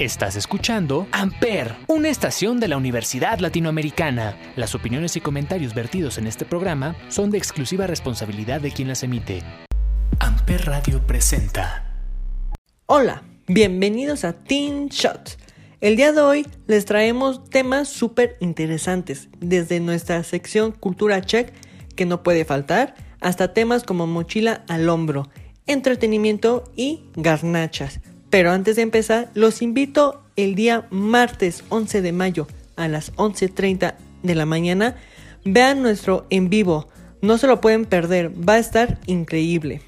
Estás escuchando Amper, una estación de la Universidad Latinoamericana. Las opiniones y comentarios vertidos en este programa son de exclusiva responsabilidad de quien las emite. Amper Radio presenta. Hola, bienvenidos a Teen Shots. El día de hoy les traemos temas súper interesantes, desde nuestra sección Cultura Check, que no puede faltar, hasta temas como mochila al hombro, entretenimiento y garnachas. Pero antes de empezar, los invito el día martes 11 de mayo a las 11.30 de la mañana. Vean nuestro en vivo, no se lo pueden perder, va a estar increíble.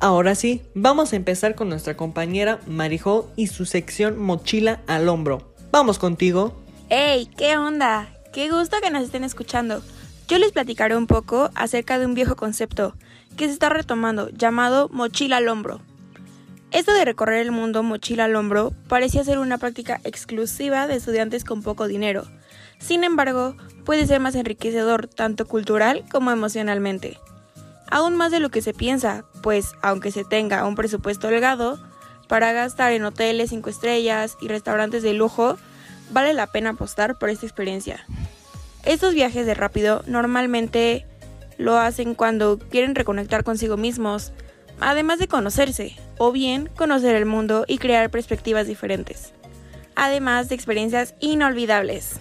Ahora sí, vamos a empezar con nuestra compañera Marijo y su sección Mochila al hombro. Vamos contigo. ¡Hey! ¿Qué onda? Qué gusto que nos estén escuchando. Yo les platicaré un poco acerca de un viejo concepto que se está retomando llamado mochila al hombro. Esto de recorrer el mundo mochila al hombro parecía ser una práctica exclusiva de estudiantes con poco dinero. Sin embargo, puede ser más enriquecedor tanto cultural como emocionalmente. Aún más de lo que se piensa, pues aunque se tenga un presupuesto holgado para gastar en hoteles 5 estrellas y restaurantes de lujo, vale la pena apostar por esta experiencia. Estos viajes de rápido normalmente lo hacen cuando quieren reconectar consigo mismos, además de conocerse, o bien conocer el mundo y crear perspectivas diferentes, además de experiencias inolvidables.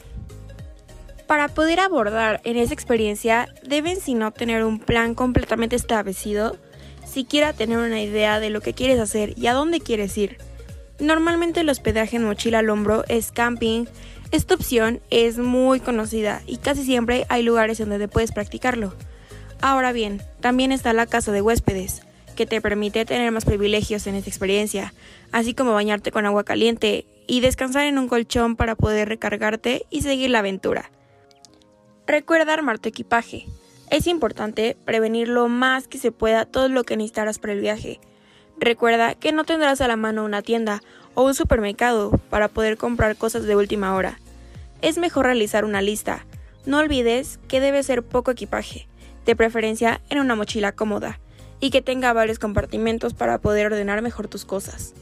Para poder abordar en esa experiencia, deben si no tener un plan completamente establecido, siquiera tener una idea de lo que quieres hacer y a dónde quieres ir. Normalmente el hospedaje en mochila al hombro es camping. Esta opción es muy conocida y casi siempre hay lugares donde puedes practicarlo. Ahora bien, también está la casa de huéspedes, que te permite tener más privilegios en esta experiencia, así como bañarte con agua caliente y descansar en un colchón para poder recargarte y seguir la aventura. Recuerda armar tu equipaje. Es importante prevenir lo más que se pueda todo lo que necesitarás para el viaje. Recuerda que no tendrás a la mano una tienda o un supermercado para poder comprar cosas de última hora. Es mejor realizar una lista. No olvides que debe ser poco equipaje, de preferencia en una mochila cómoda y que tenga varios compartimentos para poder ordenar mejor tus cosas.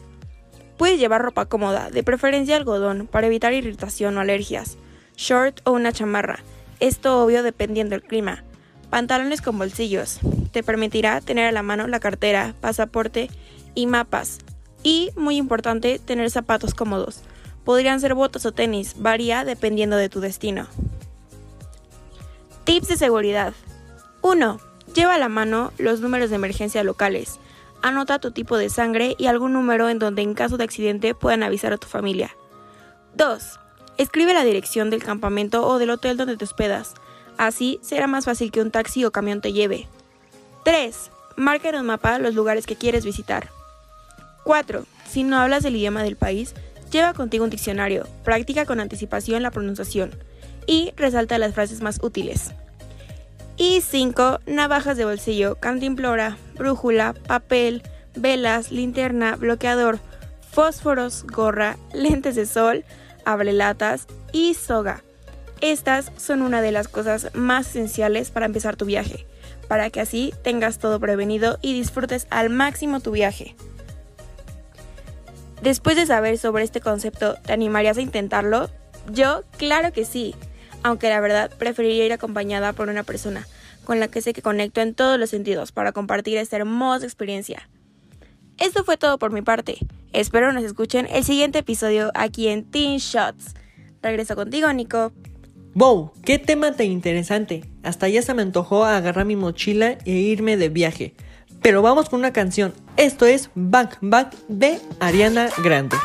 Puedes llevar ropa cómoda, de preferencia algodón, para evitar irritación o alergias, short o una chamarra, esto obvio dependiendo del clima. Pantalones con bolsillos, te permitirá tener a la mano la cartera, pasaporte y mapas. Y, muy importante, tener zapatos cómodos. Podrían ser botas o tenis, varía dependiendo de tu destino. Tips de seguridad. 1. Lleva a la mano los números de emergencia locales. Anota tu tipo de sangre y algún número en donde en caso de accidente puedan avisar a tu familia. 2. Escribe la dirección del campamento o del hotel donde te hospedas. Así será más fácil que un taxi o camión te lleve. 3. Marca en un mapa los lugares que quieres visitar. 4. Si no hablas el idioma del país, lleva contigo un diccionario, practica con anticipación la pronunciación y resalta las frases más útiles. Y 5. Navajas de bolsillo, cantimplora, brújula, papel, velas, linterna, bloqueador, fósforos, gorra, lentes de sol, abrelatas y soga. Estas son una de las cosas más esenciales para empezar tu viaje, para que así tengas todo prevenido y disfrutes al máximo tu viaje. Después de saber sobre este concepto, ¿te animarías a intentarlo? Yo, claro que sí aunque la verdad preferiría ir acompañada por una persona con la que sé que conecto en todos los sentidos para compartir esta hermosa experiencia. Esto fue todo por mi parte. Espero nos escuchen el siguiente episodio aquí en Teen Shots. Regreso contigo, Nico. ¡Wow! ¡Qué tema tan interesante! Hasta ya se me antojó agarrar mi mochila e irme de viaje. Pero vamos con una canción. Esto es Back Back de Ariana Grande.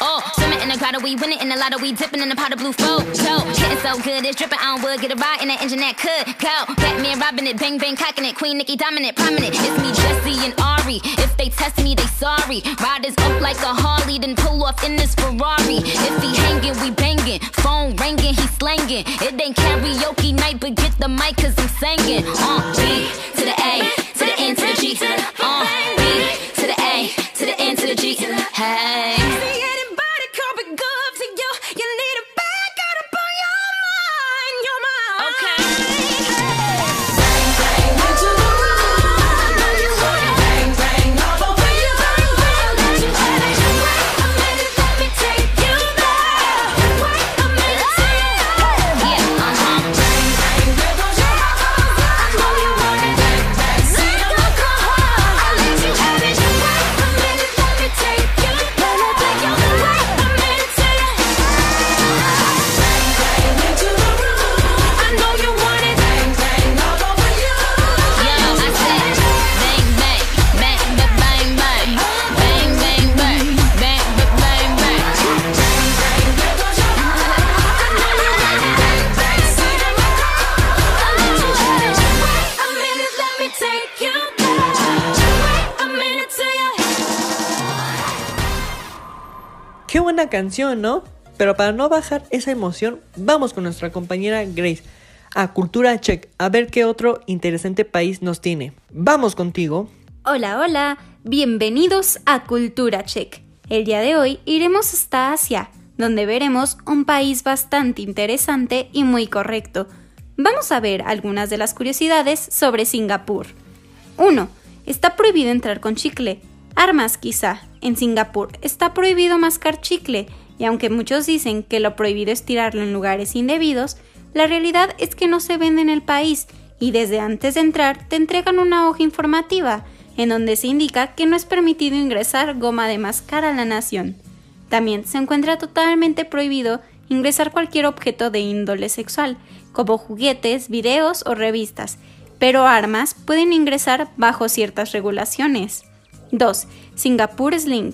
Oh. Swimming in the grotto, we winning in the lotto, we dipping in the pot of blue flow. So, getting so good, it's dripping on wood. Get a ride in that engine that could go. Batman robbing it, bang bang cocking it. Queen Nicki dominant, prominent. It's me, Jesse and Ari. If they test me, they sorry. Riders up like a Harley, then pull off in this Ferrari. If he hanging, we banging. Phone ringing, he slanging. It ain't karaoke night, but get the mic, cause I'm singing. Uh, B to the A, to the N to the G. Uh, B canción, ¿no? Pero para no bajar esa emoción, vamos con nuestra compañera Grace a Cultura Check a ver qué otro interesante país nos tiene. Vamos contigo. Hola, hola, bienvenidos a Cultura Check. El día de hoy iremos hasta Asia, donde veremos un país bastante interesante y muy correcto. Vamos a ver algunas de las curiosidades sobre Singapur. 1. Está prohibido entrar con chicle. Armas quizá. En Singapur está prohibido mascar chicle, y aunque muchos dicen que lo prohibido es tirarlo en lugares indebidos, la realidad es que no se vende en el país y desde antes de entrar te entregan una hoja informativa en donde se indica que no es permitido ingresar goma de mascar a la nación. También se encuentra totalmente prohibido ingresar cualquier objeto de índole sexual, como juguetes, videos o revistas, pero armas pueden ingresar bajo ciertas regulaciones. 2. Singapur Sling.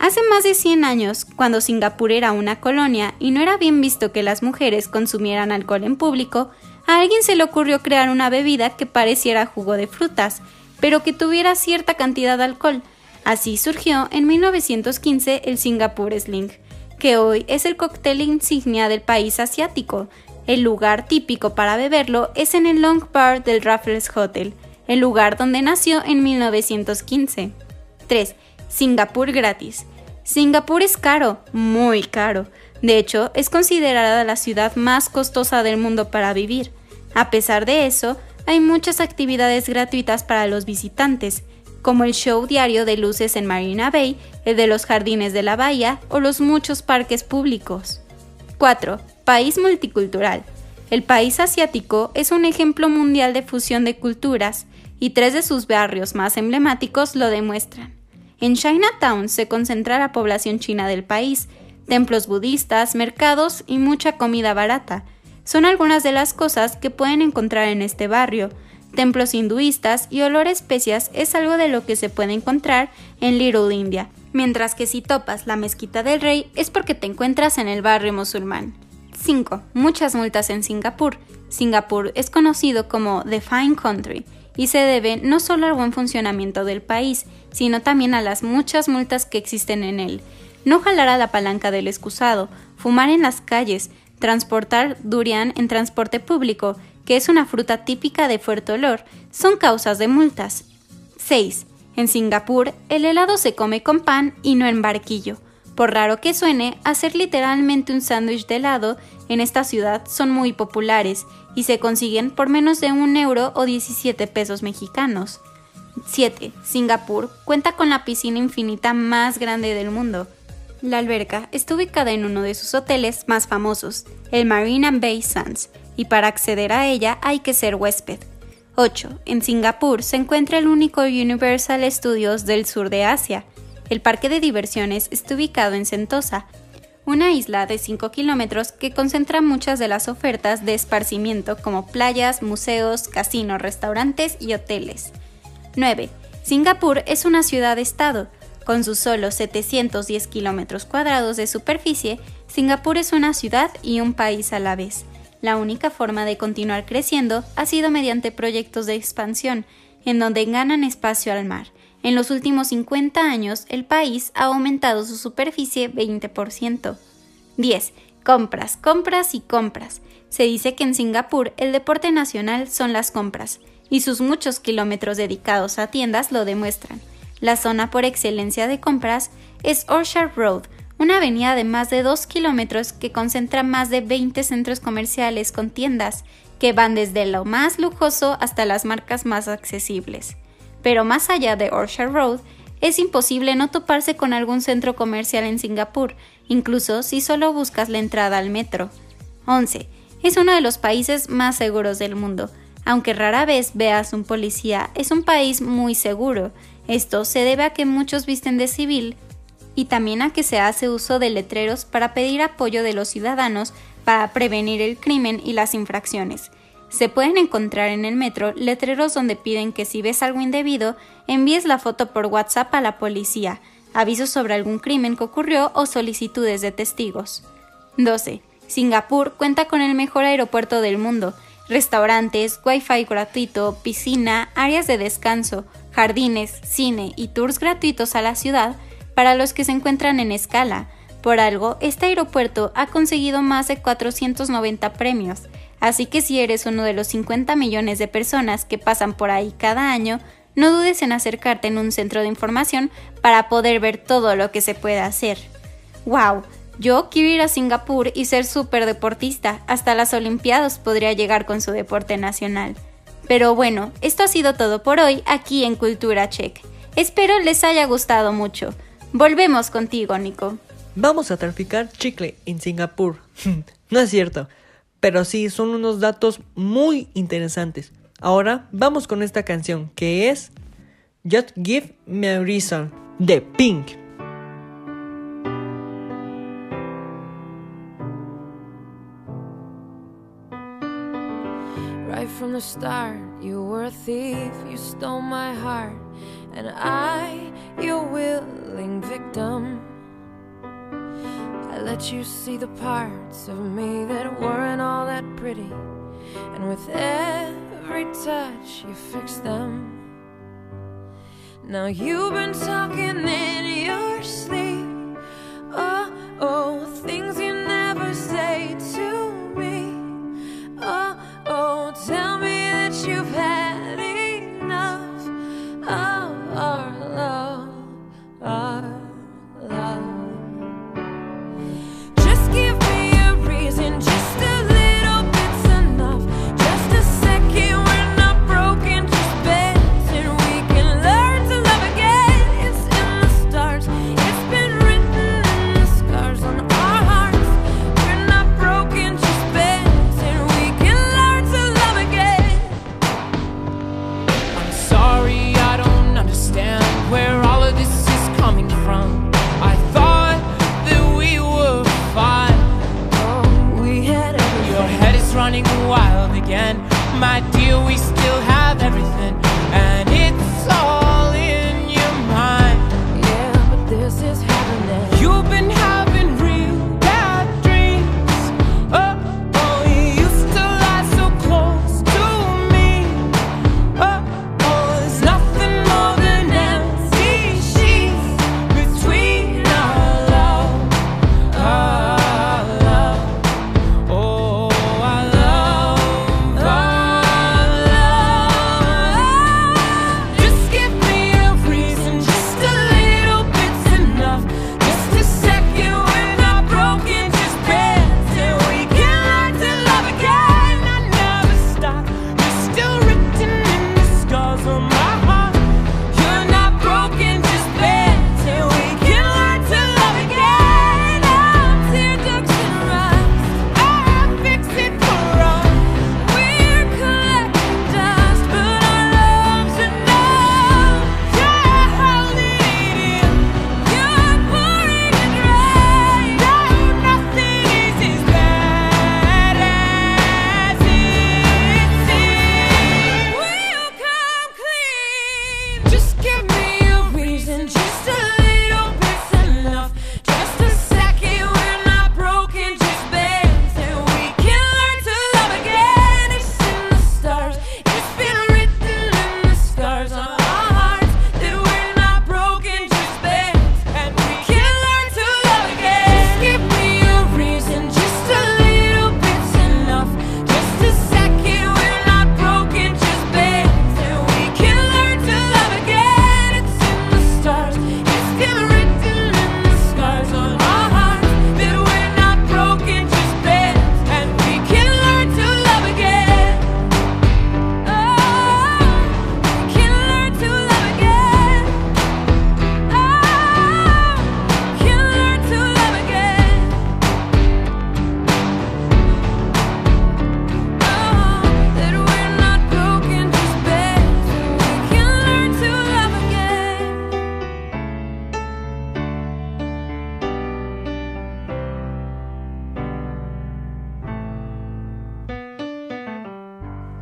Hace más de 100 años, cuando Singapur era una colonia y no era bien visto que las mujeres consumieran alcohol en público, a alguien se le ocurrió crear una bebida que pareciera jugo de frutas, pero que tuviera cierta cantidad de alcohol. Así surgió en 1915 el Singapur Sling, que hoy es el cóctel insignia del país asiático. El lugar típico para beberlo es en el Long Bar del Raffles Hotel, el lugar donde nació en 1915. 3. Singapur gratis. Singapur es caro, muy caro. De hecho, es considerada la ciudad más costosa del mundo para vivir. A pesar de eso, hay muchas actividades gratuitas para los visitantes, como el show diario de luces en Marina Bay, el de los jardines de la bahía o los muchos parques públicos. 4. País multicultural. El país asiático es un ejemplo mundial de fusión de culturas, y tres de sus barrios más emblemáticos lo demuestran. En Chinatown se concentra la población china del país, templos budistas, mercados y mucha comida barata. Son algunas de las cosas que pueden encontrar en este barrio. Templos hinduistas y olor a especias es algo de lo que se puede encontrar en Little India, mientras que si topas la mezquita del rey es porque te encuentras en el barrio musulmán. 5. Muchas multas en Singapur. Singapur es conocido como The Fine Country y se debe no solo al buen funcionamiento del país, sino también a las muchas multas que existen en él. No jalar a la palanca del excusado, fumar en las calles, transportar durian en transporte público, que es una fruta típica de fuerte olor, son causas de multas. 6. En Singapur, el helado se come con pan y no en barquillo. Por raro que suene, hacer literalmente un sándwich de helado en esta ciudad son muy populares y se consiguen por menos de un euro o 17 pesos mexicanos. 7. Singapur cuenta con la piscina infinita más grande del mundo. La alberca está ubicada en uno de sus hoteles más famosos, el Marina Bay Sands, y para acceder a ella hay que ser huésped. 8. En Singapur se encuentra el único Universal Studios del sur de Asia, el parque de diversiones está ubicado en Sentosa, una isla de 5 kilómetros que concentra muchas de las ofertas de esparcimiento como playas, museos, casinos, restaurantes y hoteles. 9. Singapur es una ciudad-estado. Con sus solo 710 kilómetros cuadrados de superficie, Singapur es una ciudad y un país a la vez. La única forma de continuar creciendo ha sido mediante proyectos de expansión, en donde ganan espacio al mar. En los últimos 50 años, el país ha aumentado su superficie 20%. 10. Compras, compras y compras. Se dice que en Singapur el deporte nacional son las compras, y sus muchos kilómetros dedicados a tiendas lo demuestran. La zona por excelencia de compras es Orchard Road, una avenida de más de 2 kilómetros que concentra más de 20 centros comerciales con tiendas que van desde lo más lujoso hasta las marcas más accesibles. Pero más allá de Orchard Road, es imposible no toparse con algún centro comercial en Singapur, incluso si solo buscas la entrada al metro. 11. Es uno de los países más seguros del mundo. Aunque rara vez veas un policía, es un país muy seguro. Esto se debe a que muchos visten de civil y también a que se hace uso de letreros para pedir apoyo de los ciudadanos para prevenir el crimen y las infracciones. Se pueden encontrar en el metro letreros donde piden que si ves algo indebido, envíes la foto por WhatsApp a la policía, avisos sobre algún crimen que ocurrió o solicitudes de testigos. 12. Singapur cuenta con el mejor aeropuerto del mundo, restaurantes, wifi gratuito, piscina, áreas de descanso, jardines, cine y tours gratuitos a la ciudad para los que se encuentran en escala. Por algo, este aeropuerto ha conseguido más de 490 premios, así que si eres uno de los 50 millones de personas que pasan por ahí cada año, no dudes en acercarte en un centro de información para poder ver todo lo que se puede hacer. ¡Wow! Yo quiero ir a Singapur y ser súper deportista, hasta las Olimpiadas podría llegar con su deporte nacional. Pero bueno, esto ha sido todo por hoy aquí en Cultura Check. Espero les haya gustado mucho. Volvemos contigo, Nico. Vamos a traficar chicle en Singapur. no es cierto, pero sí son unos datos muy interesantes. Ahora vamos con esta canción que es Just Give Me a Reason de Pink. Right from the start, you were a thief, you stole my heart, and I, your willing victim. I let you see the parts of me that weren't all that pretty, and with every touch, you fixed them. Now you've been talking in your sleep, oh, oh, things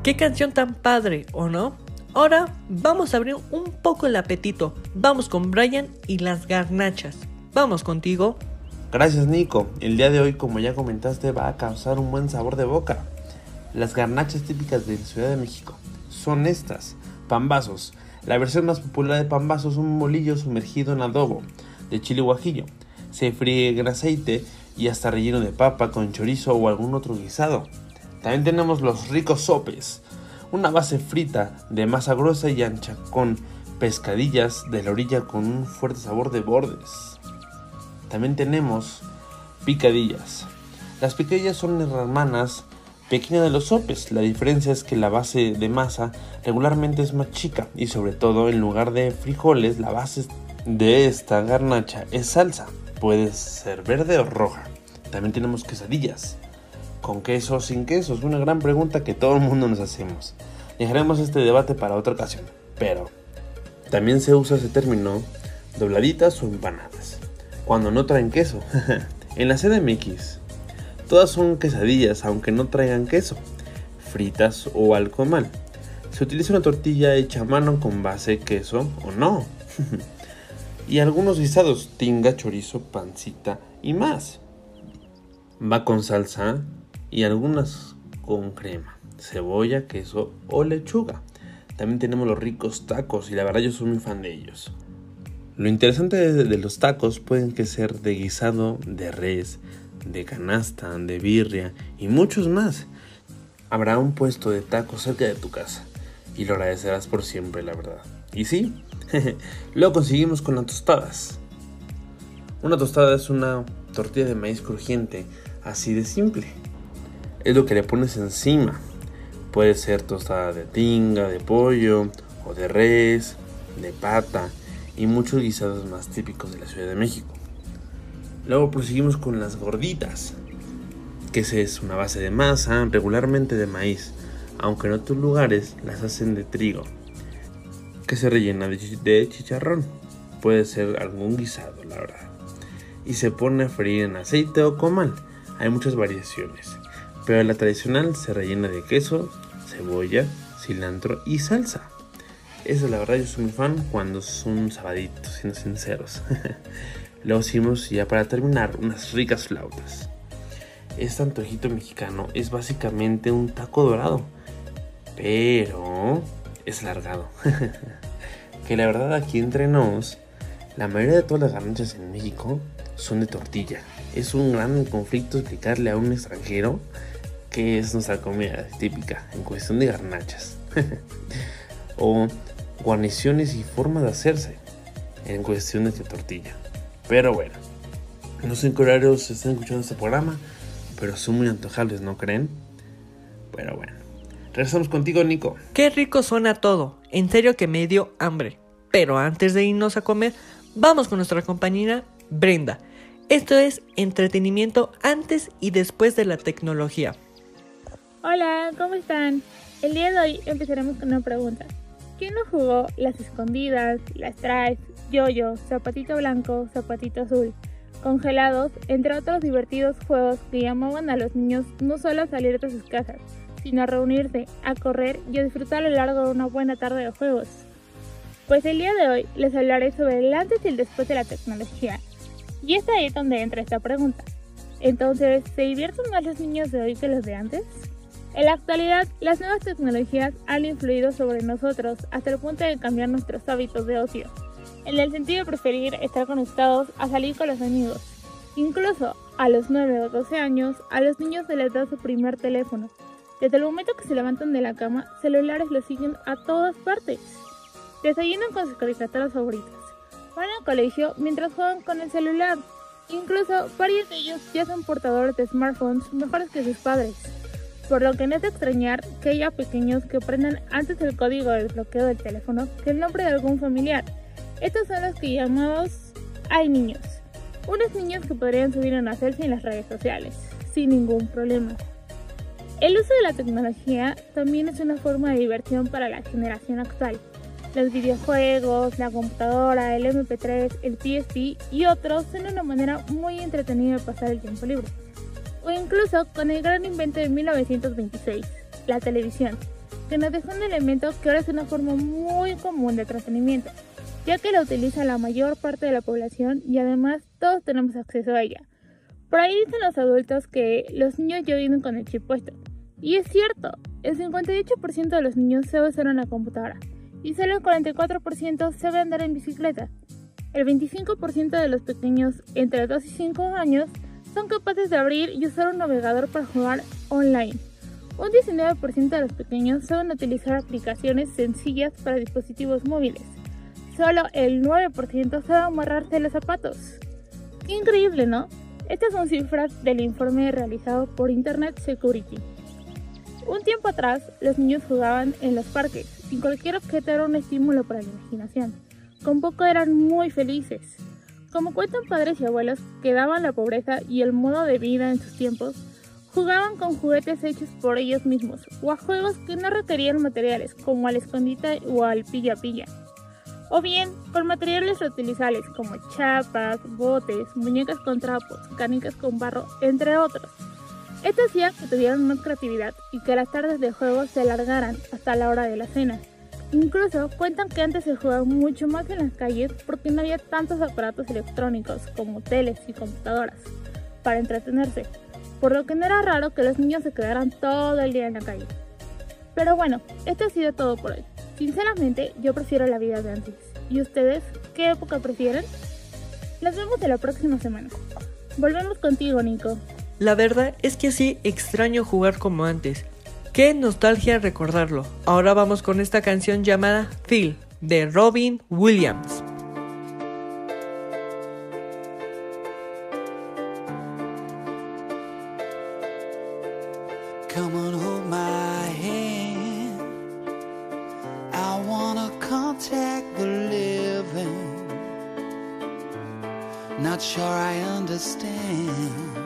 ¿Qué canción tan padre, o no? Ahora vamos a abrir un poco el apetito. Vamos con Brian y las garnachas. Vamos contigo. Gracias Nico. El día de hoy, como ya comentaste, va a causar un buen sabor de boca. Las garnachas típicas de la Ciudad de México son estas. Pambazos. La versión más popular de pambazos es un molillo sumergido en adobo de chile guajillo. Se fríe en aceite y hasta relleno de papa con chorizo o algún otro guisado. También tenemos los ricos sopes, una base frita de masa gruesa y ancha con pescadillas de la orilla con un fuerte sabor de bordes. También tenemos picadillas. Las picadillas son hermanas pequeñas de los sopes. La diferencia es que la base de masa regularmente es más chica y sobre todo en lugar de frijoles la base de esta garnacha es salsa. Puede ser verde o roja. También tenemos quesadillas. ¿Con queso o sin queso? Es una gran pregunta que todo el mundo nos hacemos. Dejaremos este debate para otra ocasión. Pero también se usa ese término dobladitas o empanadas. Cuando no traen queso. en la CDMX, todas son quesadillas aunque no traigan queso, fritas o al comal. Se utiliza una tortilla hecha a mano con base queso o no. y algunos guisados, tinga, chorizo, pancita y más. Va con salsa y algunas con crema, cebolla, queso o lechuga. También tenemos los ricos tacos y la verdad yo soy muy fan de ellos. Lo interesante de, los tacos pueden que ser de guisado, de res, de canasta, de birria y muchos más. Habrá un puesto de tacos cerca de tu casa y lo agradecerás por siempre, la verdad. Y sí, lo conseguimos con las tostadas. Una tostada es una tortilla de maíz crujiente, así de simple. Es lo que le pones encima. Puede ser tostada de tinga, de pollo o de res, de pata y muchos guisados más típicos de la Ciudad de México. Luego proseguimos con las gorditas, que es una base de masa, regularmente de maíz, aunque en otros lugares las hacen de trigo, que se rellena de chicharrón. Puede ser algún guisado, la verdad. Y se pone a freír en aceite o comal. Hay muchas variaciones, pero la tradicional se rellena de queso, cebolla, cilantro y salsa. Esa la verdad yo soy muy fan cuando son sabaditos, siendo sinceros. Luego hicimos ya para terminar unas ricas flautas. Este antojito mexicano es básicamente un taco dorado, pero es largado. que la verdad aquí entre nos, la mayoría de todas las garnachas en México son de tortilla. Es un gran conflicto explicarle a un extranjero qué es nuestra comida típica en cuestión de garnachas. o guarniciones y formas de hacerse en cuestiones de tortilla. Pero bueno, no sé en qué horarios están escuchando este programa, pero son muy antojables, ¿no creen? Pero bueno, regresamos contigo, Nico. Qué rico suena todo. En serio que me dio hambre. Pero antes de irnos a comer, vamos con nuestra compañera Brenda. Esto es entretenimiento antes y después de la tecnología. Hola, ¿cómo están? El día de hoy empezaremos con una pregunta. ¿Quién no jugó las escondidas, las traes, yoyo, zapatito blanco, zapatito azul, congelados, entre otros divertidos juegos que llamaban a los niños no solo a salir de sus casas, sino a reunirse, a correr y a disfrutar a lo largo de una buena tarde de juegos? Pues el día de hoy les hablaré sobre el antes y el después de la tecnología. Y es ahí donde entra esta pregunta. Entonces, ¿se divierten más los niños de hoy que los de antes? En la actualidad, las nuevas tecnologías han influido sobre nosotros hasta el punto de cambiar nuestros hábitos de ocio, en el sentido de preferir estar conectados a salir con los amigos. Incluso a los 9 o 12 años, a los niños se les da su primer teléfono. Desde el momento que se levantan de la cama, celulares los siguen a todas partes. Desayunan con sus caricaturas favoritas. Van al colegio mientras juegan con el celular. Incluso varios de ellos ya son portadores de smartphones mejores que sus padres por lo que no es de extrañar que haya pequeños que aprendan antes el código del bloqueo del teléfono que el nombre de algún familiar. Estos son los que llamamos hay niños. Unos niños que podrían subir una selfie en las redes sociales, sin ningún problema. El uso de la tecnología también es una forma de diversión para la generación actual. Los videojuegos, la computadora, el MP3, el PSP y otros son una manera muy entretenida de pasar el tiempo libre o incluso con el gran invento de 1926, la televisión. que nos dejó un elemento que ahora es una forma muy común de entretenimiento, ya que la utiliza la mayor parte de la población y además todos tenemos acceso a ella. Por ahí dicen los adultos que los niños ya viven con el chip puesto. Y es cierto, el 58% de los niños sabe usar una computadora y solo el 44% sabe andar en bicicleta. El 25% de los pequeños entre 2 y 5 años son capaces de abrir y usar un navegador para jugar online. Un 19% de los pequeños saben utilizar aplicaciones sencillas para dispositivos móviles. Solo el 9% sabe amarrarse los zapatos. Increíble, ¿no? Estas son cifras del informe realizado por Internet Security. Un tiempo atrás, los niños jugaban en los parques y cualquier objeto era un estímulo para la imaginación. Con poco eran muy felices. Como cuentan padres y abuelos que daban la pobreza y el modo de vida en sus tiempos, jugaban con juguetes hechos por ellos mismos o a juegos que no requerían materiales como al escondite o al pilla-pilla. O bien con materiales reutilizables como chapas, botes, muñecas con trapos, canicas con barro, entre otros. Esto hacía que tuvieran más creatividad y que las tardes de juego se alargaran hasta la hora de la cena. Incluso cuentan que antes se jugaba mucho más en las calles porque no había tantos aparatos electrónicos como teles y computadoras para entretenerse, por lo que no era raro que los niños se quedaran todo el día en la calle. Pero bueno, esto ha sido todo por hoy. Sinceramente, yo prefiero la vida de antes. ¿Y ustedes qué época prefieren? Nos vemos en la próxima semana. Volvemos contigo, Nico. La verdad es que sí extraño jugar como antes. Qué nostalgia recordarlo. Ahora vamos con esta canción llamada Phil de Robin Williams. Come on, hold my hand. I wanna contact the living. Not sure I understand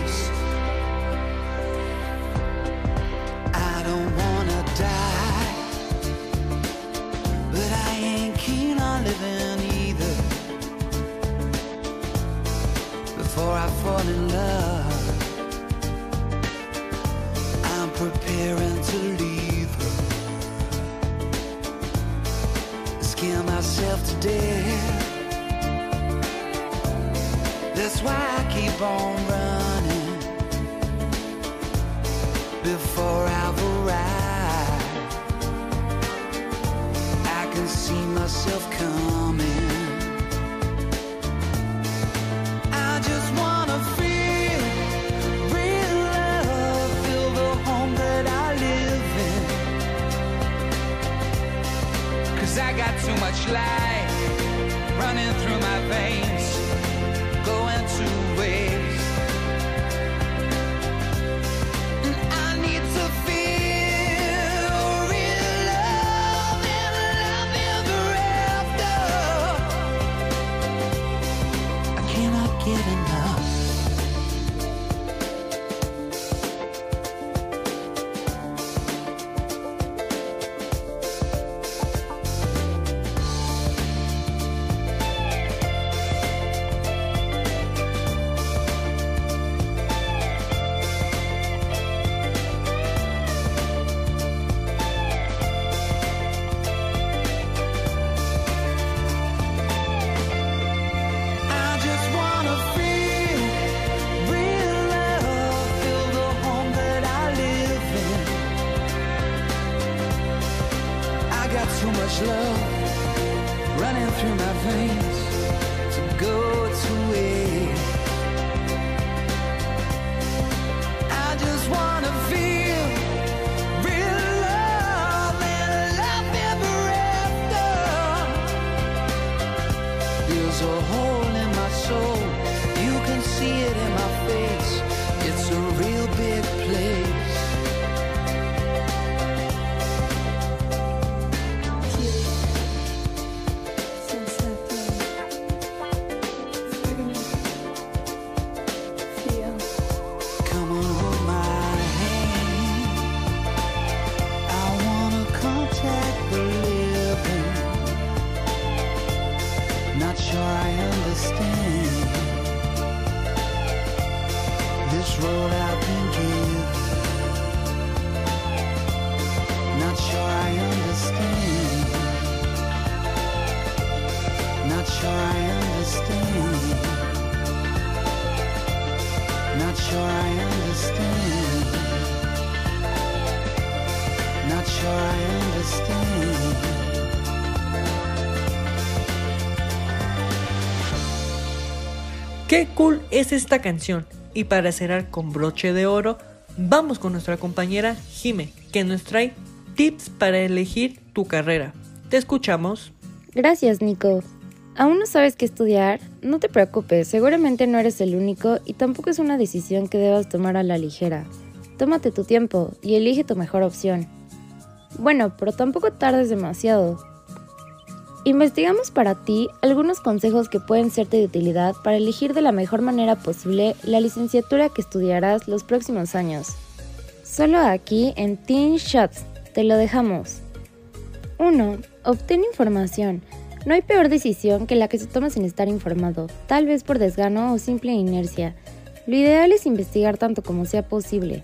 Not sure I understand. Not sure I understand. Qué cool es esta canción. Y para cerrar con broche de oro, vamos con nuestra compañera Jime, que nos trae tips para elegir tu carrera. Te escuchamos. Gracias, Nico. ¿Aún no sabes qué estudiar? No te preocupes, seguramente no eres el único y tampoco es una decisión que debas tomar a la ligera. Tómate tu tiempo y elige tu mejor opción. Bueno, pero tampoco tardes demasiado. Investigamos para ti algunos consejos que pueden serte de utilidad para elegir de la mejor manera posible la licenciatura que estudiarás los próximos años. Solo aquí en Teen Shots te lo dejamos. 1. Obtén información. No hay peor decisión que la que se toma sin estar informado, tal vez por desgano o simple inercia. Lo ideal es investigar tanto como sea posible.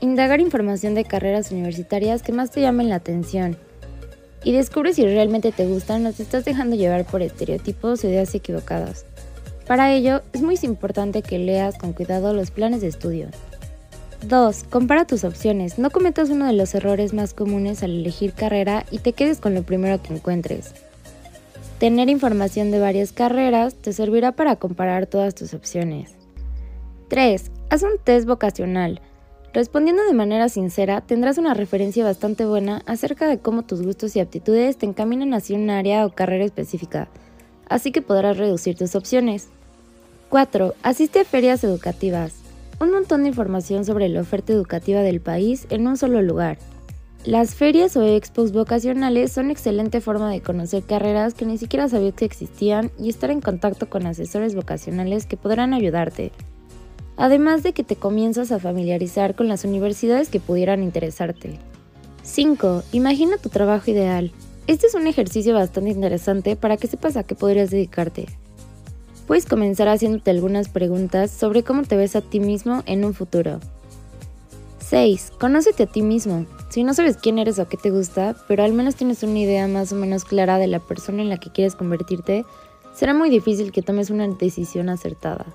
Indagar información de carreras universitarias que más te llamen la atención. Y descubre si realmente te gustan o te estás dejando llevar por estereotipos o ideas equivocadas. Para ello, es muy importante que leas con cuidado los planes de estudio. 2. Compara tus opciones. No cometas uno de los errores más comunes al elegir carrera y te quedes con lo primero que encuentres. Tener información de varias carreras te servirá para comparar todas tus opciones. 3. Haz un test vocacional. Respondiendo de manera sincera, tendrás una referencia bastante buena acerca de cómo tus gustos y aptitudes te encaminan hacia un área o carrera específica, así que podrás reducir tus opciones. 4. Asiste a ferias educativas. Un montón de información sobre la oferta educativa del país en un solo lugar. Las ferias o expos vocacionales son excelente forma de conocer carreras que ni siquiera sabías que existían y estar en contacto con asesores vocacionales que podrán ayudarte. Además de que te comienzas a familiarizar con las universidades que pudieran interesarte. 5. Imagina tu trabajo ideal. Este es un ejercicio bastante interesante para que sepas a qué podrías dedicarte. Puedes comenzar haciéndote algunas preguntas sobre cómo te ves a ti mismo en un futuro. 6. Conócete a ti mismo. Si no sabes quién eres o qué te gusta, pero al menos tienes una idea más o menos clara de la persona en la que quieres convertirte, será muy difícil que tomes una decisión acertada.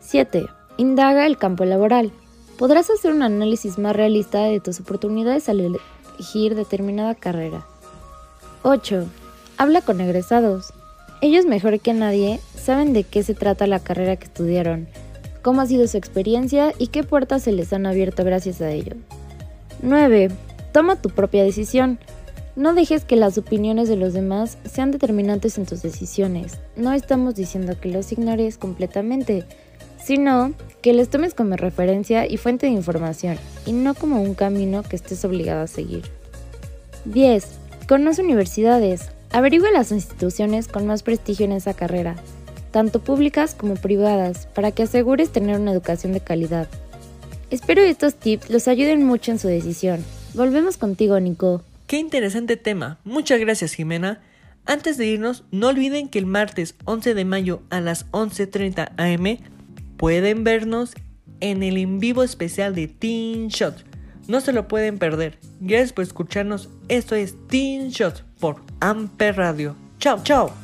7. Indaga el campo laboral. Podrás hacer un análisis más realista de tus oportunidades al elegir determinada carrera. 8. Habla con egresados. Ellos mejor que nadie saben de qué se trata la carrera que estudiaron, cómo ha sido su experiencia y qué puertas se les han abierto gracias a ello. 9. Toma tu propia decisión. No dejes que las opiniones de los demás sean determinantes en tus decisiones. No estamos diciendo que los ignores completamente, sino que les tomes como referencia y fuente de información, y no como un camino que estés obligado a seguir. 10. Conoce universidades. Averigua las instituciones con más prestigio en esa carrera, tanto públicas como privadas, para que asegures tener una educación de calidad. Espero estos tips los ayuden mucho en su decisión. Volvemos contigo, Nico. Qué interesante tema. Muchas gracias, Jimena. Antes de irnos, no olviden que el martes 11 de mayo a las 11.30 am pueden vernos en el en vivo especial de Teen Shot. No se lo pueden perder. Gracias por escucharnos. Esto es Teen Shot por Amper Radio. Chao, chao.